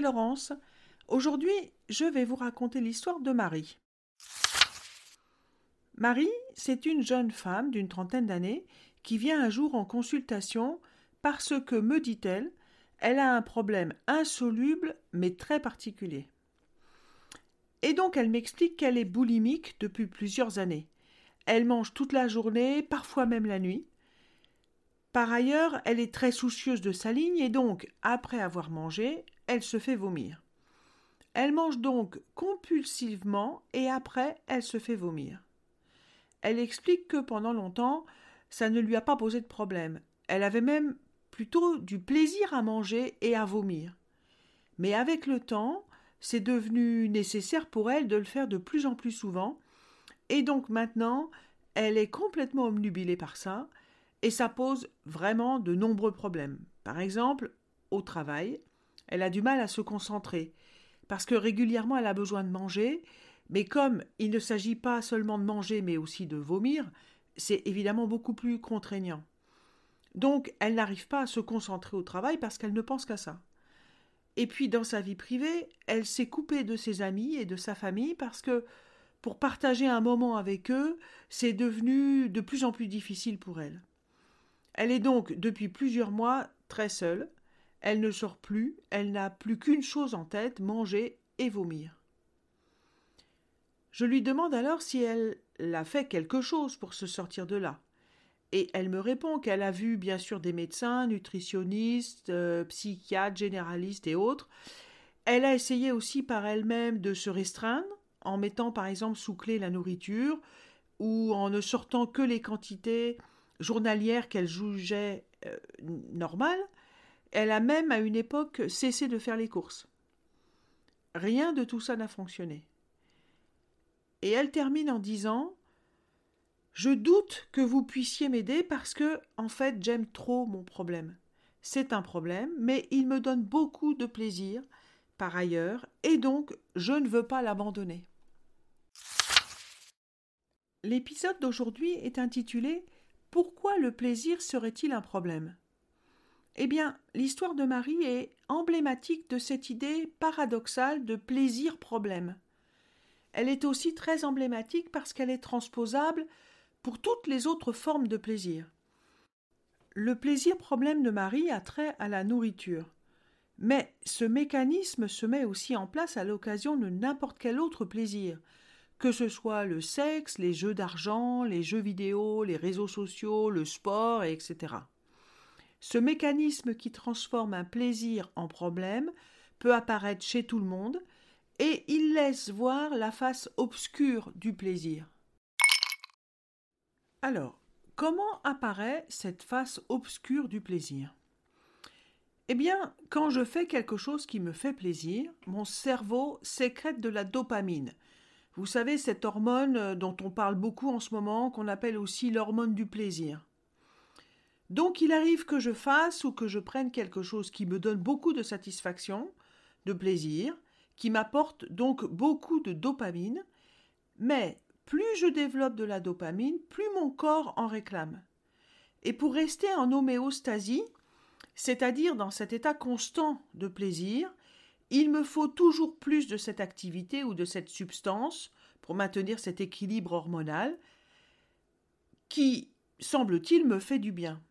Laurence. Aujourd'hui, je vais vous raconter l'histoire de Marie. Marie, c'est une jeune femme d'une trentaine d'années qui vient un jour en consultation parce que, me dit-elle, elle a un problème insoluble mais très particulier. Et donc elle m'explique qu'elle est boulimique depuis plusieurs années. Elle mange toute la journée, parfois même la nuit. Par ailleurs, elle est très soucieuse de sa ligne et donc, après avoir mangé, elle se fait vomir. Elle mange donc compulsivement et après, elle se fait vomir. Elle explique que pendant longtemps, ça ne lui a pas posé de problème. Elle avait même plutôt du plaisir à manger et à vomir. Mais avec le temps, c'est devenu nécessaire pour elle de le faire de plus en plus souvent, et donc maintenant, elle est complètement omnubilée par ça, et ça pose vraiment de nombreux problèmes. Par exemple, au travail, elle a du mal à se concentrer, parce que régulièrement elle a besoin de manger, mais comme il ne s'agit pas seulement de manger, mais aussi de vomir, c'est évidemment beaucoup plus contraignant. Donc elle n'arrive pas à se concentrer au travail parce qu'elle ne pense qu'à ça. Et puis dans sa vie privée, elle s'est coupée de ses amis et de sa famille parce que pour partager un moment avec eux, c'est devenu de plus en plus difficile pour elle. Elle est donc depuis plusieurs mois très seule, elle ne sort plus, elle n'a plus qu'une chose en tête, manger et vomir. Je lui demande alors si elle a fait quelque chose pour se sortir de là. Et elle me répond qu'elle a vu bien sûr des médecins, nutritionnistes, euh, psychiatres, généralistes et autres. Elle a essayé aussi par elle-même de se restreindre, en mettant par exemple sous clé la nourriture, ou en ne sortant que les quantités journalière qu'elle jugeait euh, normale, elle a même à une époque cessé de faire les courses. Rien de tout ça n'a fonctionné. Et elle termine en disant Je doute que vous puissiez m'aider parce que, en fait, j'aime trop mon problème. C'est un problème, mais il me donne beaucoup de plaisir, par ailleurs, et donc je ne veux pas l'abandonner. L'épisode d'aujourd'hui est intitulé pourquoi le plaisir serait-il un problème? Eh bien, l'histoire de Marie est emblématique de cette idée paradoxale de plaisir-problème. Elle est aussi très emblématique parce qu'elle est transposable pour toutes les autres formes de plaisir. Le plaisir-problème de Marie a trait à la nourriture. Mais ce mécanisme se met aussi en place à l'occasion de n'importe quel autre plaisir, que ce soit le sexe, les jeux d'argent, les jeux vidéo, les réseaux sociaux, le sport, etc. Ce mécanisme qui transforme un plaisir en problème peut apparaître chez tout le monde, et il laisse voir la face obscure du plaisir. Alors, comment apparaît cette face obscure du plaisir? Eh bien, quand je fais quelque chose qui me fait plaisir, mon cerveau sécrète de la dopamine, vous savez, cette hormone euh, dont on parle beaucoup en ce moment, qu'on appelle aussi l'hormone du plaisir. Donc il arrive que je fasse ou que je prenne quelque chose qui me donne beaucoup de satisfaction, de plaisir, qui m'apporte donc beaucoup de dopamine, mais plus je développe de la dopamine, plus mon corps en réclame. Et pour rester en homéostasie, c'est-à-dire dans cet état constant de plaisir, il me faut toujours plus de cette activité ou de cette substance pour maintenir cet équilibre hormonal qui, semble-t-il, me fait du bien.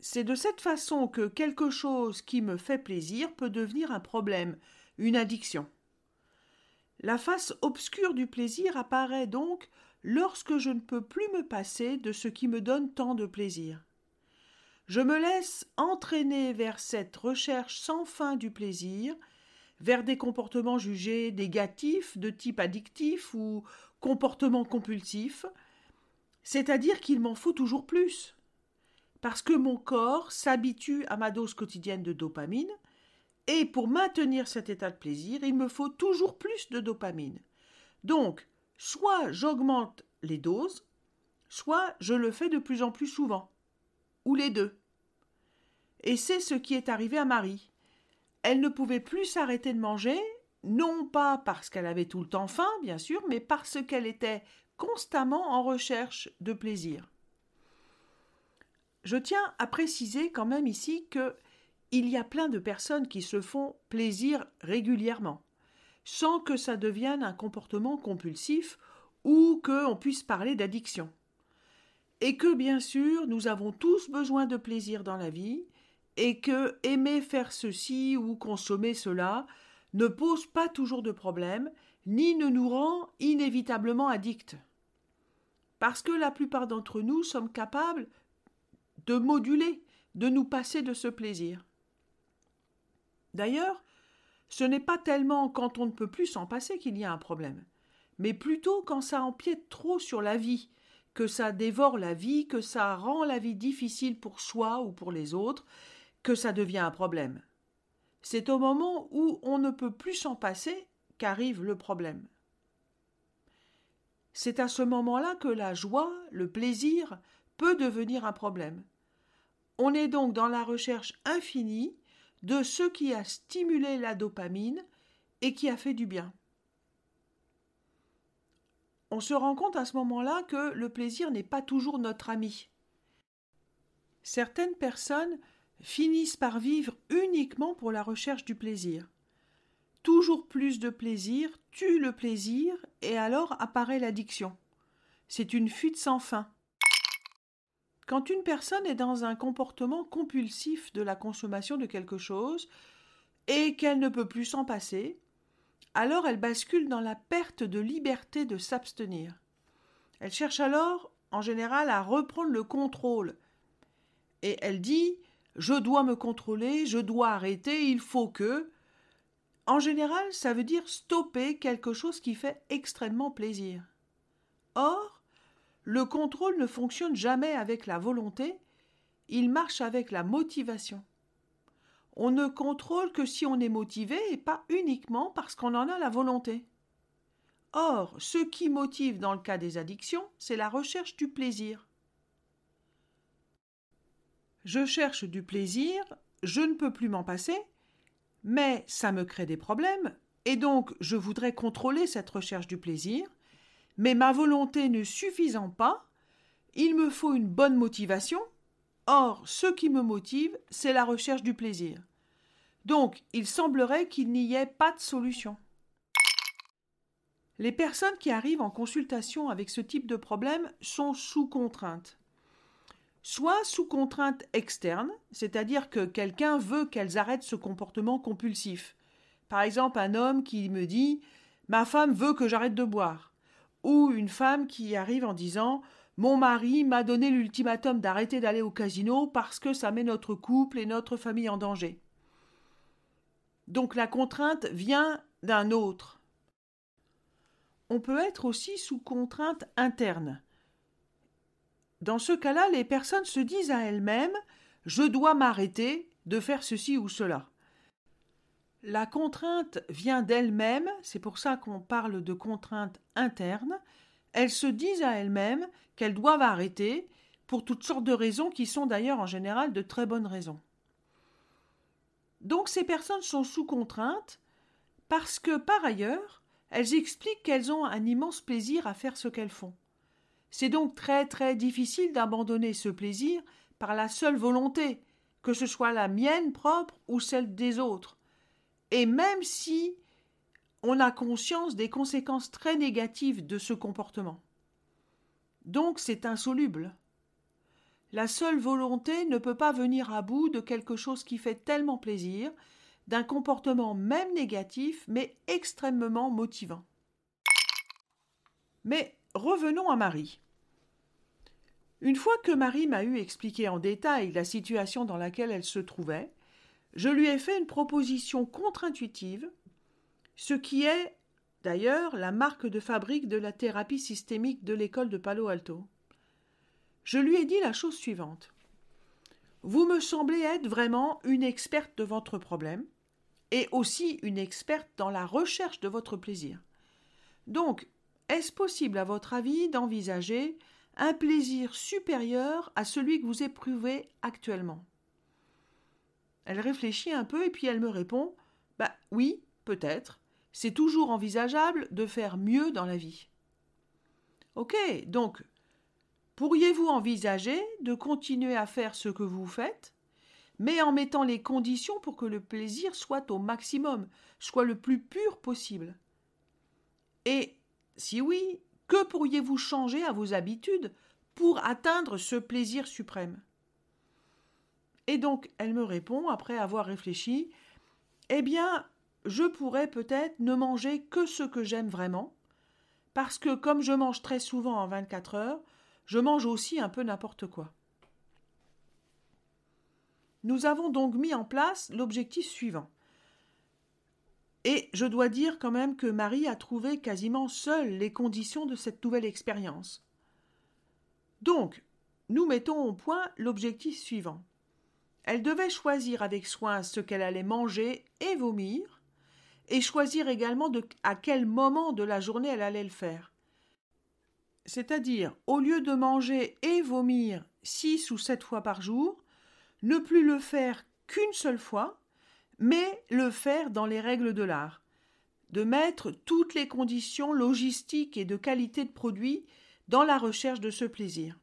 C'est de cette façon que quelque chose qui me fait plaisir peut devenir un problème, une addiction. La face obscure du plaisir apparaît donc lorsque je ne peux plus me passer de ce qui me donne tant de plaisir. Je me laisse entraîner vers cette recherche sans fin du plaisir, vers des comportements jugés négatifs de type addictif ou comportement compulsif, c'est-à-dire qu'il m'en faut toujours plus. Parce que mon corps s'habitue à ma dose quotidienne de dopamine, et pour maintenir cet état de plaisir, il me faut toujours plus de dopamine. Donc, soit j'augmente les doses, soit je le fais de plus en plus souvent ou les deux. Et c'est ce qui est arrivé à Marie. Elle ne pouvait plus s'arrêter de manger, non pas parce qu'elle avait tout le temps faim, bien sûr, mais parce qu'elle était constamment en recherche de plaisir. Je tiens à préciser quand même ici que il y a plein de personnes qui se font plaisir régulièrement, sans que ça devienne un comportement compulsif ou qu'on puisse parler d'addiction. Et que bien sûr, nous avons tous besoin de plaisir dans la vie, et que aimer faire ceci ou consommer cela ne pose pas toujours de problème, ni ne nous rend inévitablement addicts. Parce que la plupart d'entre nous sommes capables de moduler, de nous passer de ce plaisir. D'ailleurs, ce n'est pas tellement quand on ne peut plus s'en passer qu'il y a un problème, mais plutôt quand ça empiète trop sur la vie, que ça dévore la vie, que ça rend la vie difficile pour soi ou pour les autres, que ça devient un problème. C'est au moment où on ne peut plus s'en passer qu'arrive le problème. C'est à ce moment-là que la joie, le plaisir, peut devenir un problème. On est donc dans la recherche infinie de ce qui a stimulé la dopamine et qui a fait du bien. On se rend compte à ce moment-là que le plaisir n'est pas toujours notre ami. Certaines personnes finissent par vivre uniquement pour la recherche du plaisir. Toujours plus de plaisir tue le plaisir et alors apparaît l'addiction. C'est une fuite sans fin. Quand une personne est dans un comportement compulsif de la consommation de quelque chose et qu'elle ne peut plus s'en passer, alors elle bascule dans la perte de liberté de s'abstenir. Elle cherche alors, en général, à reprendre le contrôle. Et elle dit Je dois me contrôler, je dois arrêter, il faut que. En général, ça veut dire stopper quelque chose qui fait extrêmement plaisir. Or, le contrôle ne fonctionne jamais avec la volonté, il marche avec la motivation. On ne contrôle que si on est motivé et pas uniquement parce qu'on en a la volonté. Or, ce qui motive dans le cas des addictions, c'est la recherche du plaisir. Je cherche du plaisir, je ne peux plus m'en passer, mais ça me crée des problèmes, et donc je voudrais contrôler cette recherche du plaisir, mais ma volonté ne suffisant pas, il me faut une bonne motivation. Or, ce qui me motive, c'est la recherche du plaisir. Donc, il semblerait qu'il n'y ait pas de solution. Les personnes qui arrivent en consultation avec ce type de problème sont sous contrainte. Soit sous contrainte externe, c'est-à-dire que quelqu'un veut qu'elles arrêtent ce comportement compulsif. Par exemple, un homme qui me dit Ma femme veut que j'arrête de boire ou une femme qui arrive en disant Mon mari m'a donné l'ultimatum d'arrêter d'aller au casino parce que ça met notre couple et notre famille en danger. Donc la contrainte vient d'un autre. On peut être aussi sous contrainte interne. Dans ce cas-là, les personnes se disent à elles-mêmes Je dois m'arrêter de faire ceci ou cela. La contrainte vient d'elle-même, c'est pour ça qu'on parle de contrainte interne. Elles se disent à elles-mêmes qu'elles doivent arrêter pour toutes sortes de raisons qui sont d'ailleurs en général de très bonnes raisons. Donc ces personnes sont sous contrainte parce que par ailleurs, elles expliquent qu'elles ont un immense plaisir à faire ce qu'elles font. C'est donc très très difficile d'abandonner ce plaisir par la seule volonté, que ce soit la mienne propre ou celle des autres et même si on a conscience des conséquences très négatives de ce comportement. Donc c'est insoluble. La seule volonté ne peut pas venir à bout de quelque chose qui fait tellement plaisir, d'un comportement même négatif, mais extrêmement motivant. Mais revenons à Marie. Une fois que Marie m'a eu expliqué en détail la situation dans laquelle elle se trouvait, je lui ai fait une proposition contre-intuitive, ce qui est d'ailleurs la marque de fabrique de la thérapie systémique de l'école de Palo Alto. Je lui ai dit la chose suivante. Vous me semblez être vraiment une experte de votre problème et aussi une experte dans la recherche de votre plaisir. Donc, est-ce possible à votre avis d'envisager un plaisir supérieur à celui que vous éprouvez actuellement? Elle réfléchit un peu et puis elle me répond Bah oui, peut-être. C'est toujours envisageable de faire mieux dans la vie. Ok, donc, pourriez-vous envisager de continuer à faire ce que vous faites, mais en mettant les conditions pour que le plaisir soit au maximum, soit le plus pur possible? Et si oui, que pourriez-vous changer à vos habitudes pour atteindre ce plaisir suprême? Et donc, elle me répond, après avoir réfléchi, Eh bien, je pourrais peut-être ne manger que ce que j'aime vraiment, parce que comme je mange très souvent en 24 heures, je mange aussi un peu n'importe quoi. Nous avons donc mis en place l'objectif suivant. Et je dois dire quand même que Marie a trouvé quasiment seule les conditions de cette nouvelle expérience. Donc, nous mettons au point l'objectif suivant. Elle devait choisir avec soin ce qu'elle allait manger et vomir, et choisir également à quel moment de la journée elle allait le faire. C'est-à-dire, au lieu de manger et vomir six ou sept fois par jour, ne plus le faire qu'une seule fois, mais le faire dans les règles de l'art, de mettre toutes les conditions logistiques et de qualité de produit dans la recherche de ce plaisir.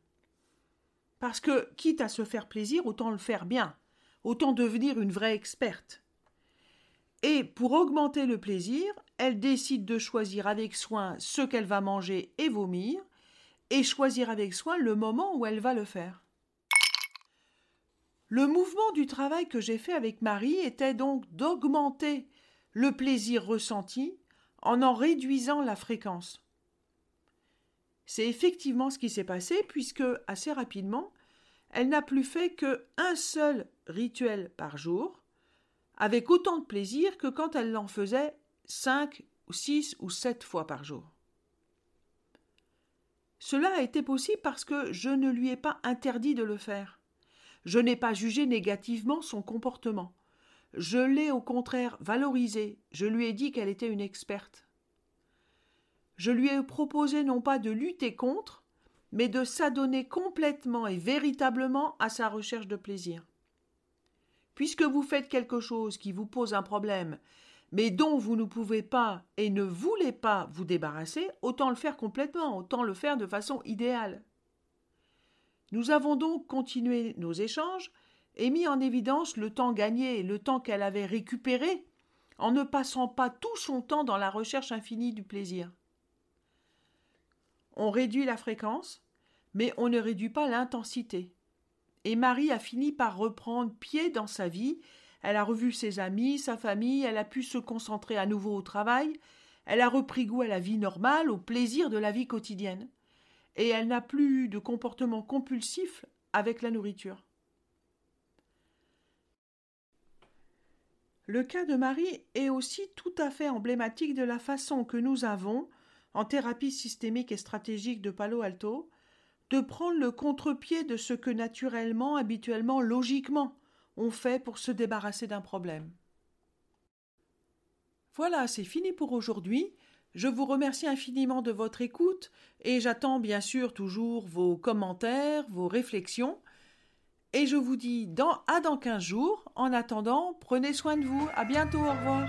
Parce que, quitte à se faire plaisir, autant le faire bien, autant devenir une vraie experte. Et pour augmenter le plaisir, elle décide de choisir avec soin ce qu'elle va manger et vomir, et choisir avec soin le moment où elle va le faire. Le mouvement du travail que j'ai fait avec Marie était donc d'augmenter le plaisir ressenti en en réduisant la fréquence. C'est effectivement ce qui s'est passé puisque assez rapidement, elle n'a plus fait que un seul rituel par jour, avec autant de plaisir que quand elle l'en faisait cinq ou six ou sept fois par jour. Cela a été possible parce que je ne lui ai pas interdit de le faire. Je n'ai pas jugé négativement son comportement. Je l'ai au contraire valorisé, je lui ai dit qu'elle était une experte. Je lui ai proposé non pas de lutter contre, mais de s'adonner complètement et véritablement à sa recherche de plaisir. Puisque vous faites quelque chose qui vous pose un problème, mais dont vous ne pouvez pas et ne voulez pas vous débarrasser, autant le faire complètement, autant le faire de façon idéale. Nous avons donc continué nos échanges et mis en évidence le temps gagné le temps qu'elle avait récupéré en ne passant pas tout son temps dans la recherche infinie du plaisir. On réduit la fréquence, mais on ne réduit pas l'intensité. Et Marie a fini par reprendre pied dans sa vie, elle a revu ses amis, sa famille, elle a pu se concentrer à nouveau au travail, elle a repris goût à la vie normale, au plaisir de la vie quotidienne et elle n'a plus de comportement compulsif avec la nourriture. Le cas de Marie est aussi tout à fait emblématique de la façon que nous avons, en thérapie systémique et stratégique de Palo Alto, de prendre le contre-pied de ce que naturellement, habituellement, logiquement, on fait pour se débarrasser d'un problème. Voilà, c'est fini pour aujourd'hui. Je vous remercie infiniment de votre écoute et j'attends bien sûr toujours vos commentaires, vos réflexions. Et je vous dis dans, à dans 15 jours. En attendant, prenez soin de vous. À bientôt. Au revoir.